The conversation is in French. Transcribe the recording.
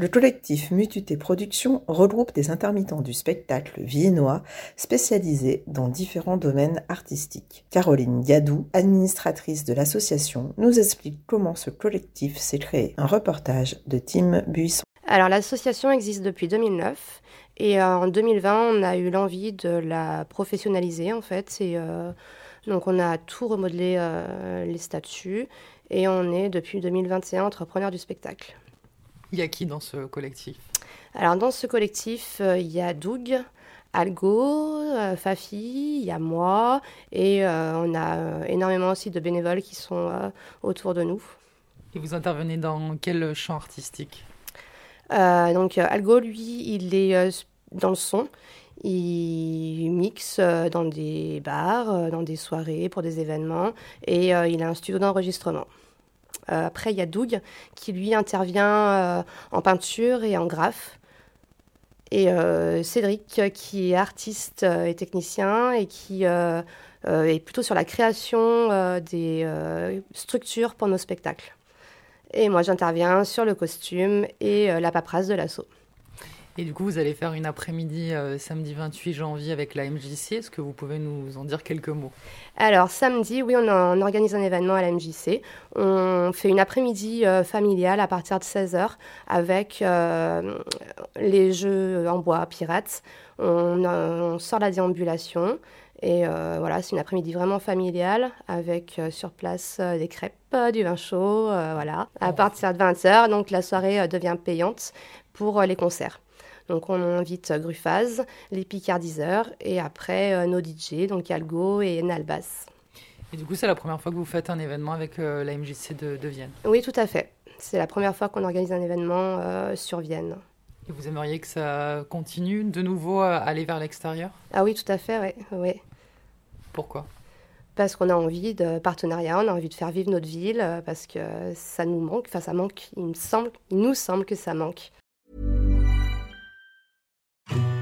Le collectif Mututé Productions regroupe des intermittents du spectacle viennois spécialisés dans différents domaines artistiques. Caroline Gadou, administratrice de l'association, nous explique comment ce collectif s'est créé. Un reportage de Tim Buisson. Alors l'association existe depuis 2009 et euh, en 2020 on a eu l'envie de la professionnaliser en fait. Et, euh, donc on a tout remodelé euh, les statuts et on est depuis 2021 entrepreneur du spectacle. Il y a qui dans ce collectif? Alors dans ce collectif, euh, il y a Doug, Algo, euh, Fafi, il y a moi et euh, on a énormément aussi de bénévoles qui sont euh, autour de nous. Et vous intervenez dans quel champ artistique? Euh, donc Algo, lui, il est dans le son. Il mixe dans des bars, dans des soirées, pour des événements, et il a un studio d'enregistrement. Euh, après, il y a Doug, qui lui intervient euh, en peinture et en graphe. Et euh, Cédric, qui est artiste et technicien, et qui est plutôt sur la création des structures pour nos spectacles. Et moi, j'interviens sur le costume et la paperasse de l'assaut. Et du coup, vous allez faire une après-midi euh, samedi 28 janvier avec la MJC. Est-ce que vous pouvez nous en dire quelques mots? Alors, samedi, oui, on, on organise un événement à la MJC. On fait une après-midi euh, familiale à partir de 16h avec euh, les jeux en bois pirates. On, on sort la déambulation. Et voilà, c'est une après-midi vraiment familiale avec sur place des crêpes, du vin chaud, voilà. À partir de 20h, donc la soirée devient payante pour les concerts. Donc on invite euh, Gruffaz, les Picardiseurs et après euh, nos DJ, donc Algo et Nalbas. Et du coup, c'est la première fois que vous faites un événement avec euh, la MJC de, de Vienne. Oui, tout à fait. C'est la première fois qu'on organise un événement euh, sur Vienne. Et vous aimeriez que ça continue de nouveau à aller vers l'extérieur? Ah oui, tout à fait, oui. oui. Pourquoi? Parce qu'on a envie de partenariat, on a envie de faire vivre notre ville, parce que ça nous manque, enfin ça manque, il me semble, il nous semble que ça manque.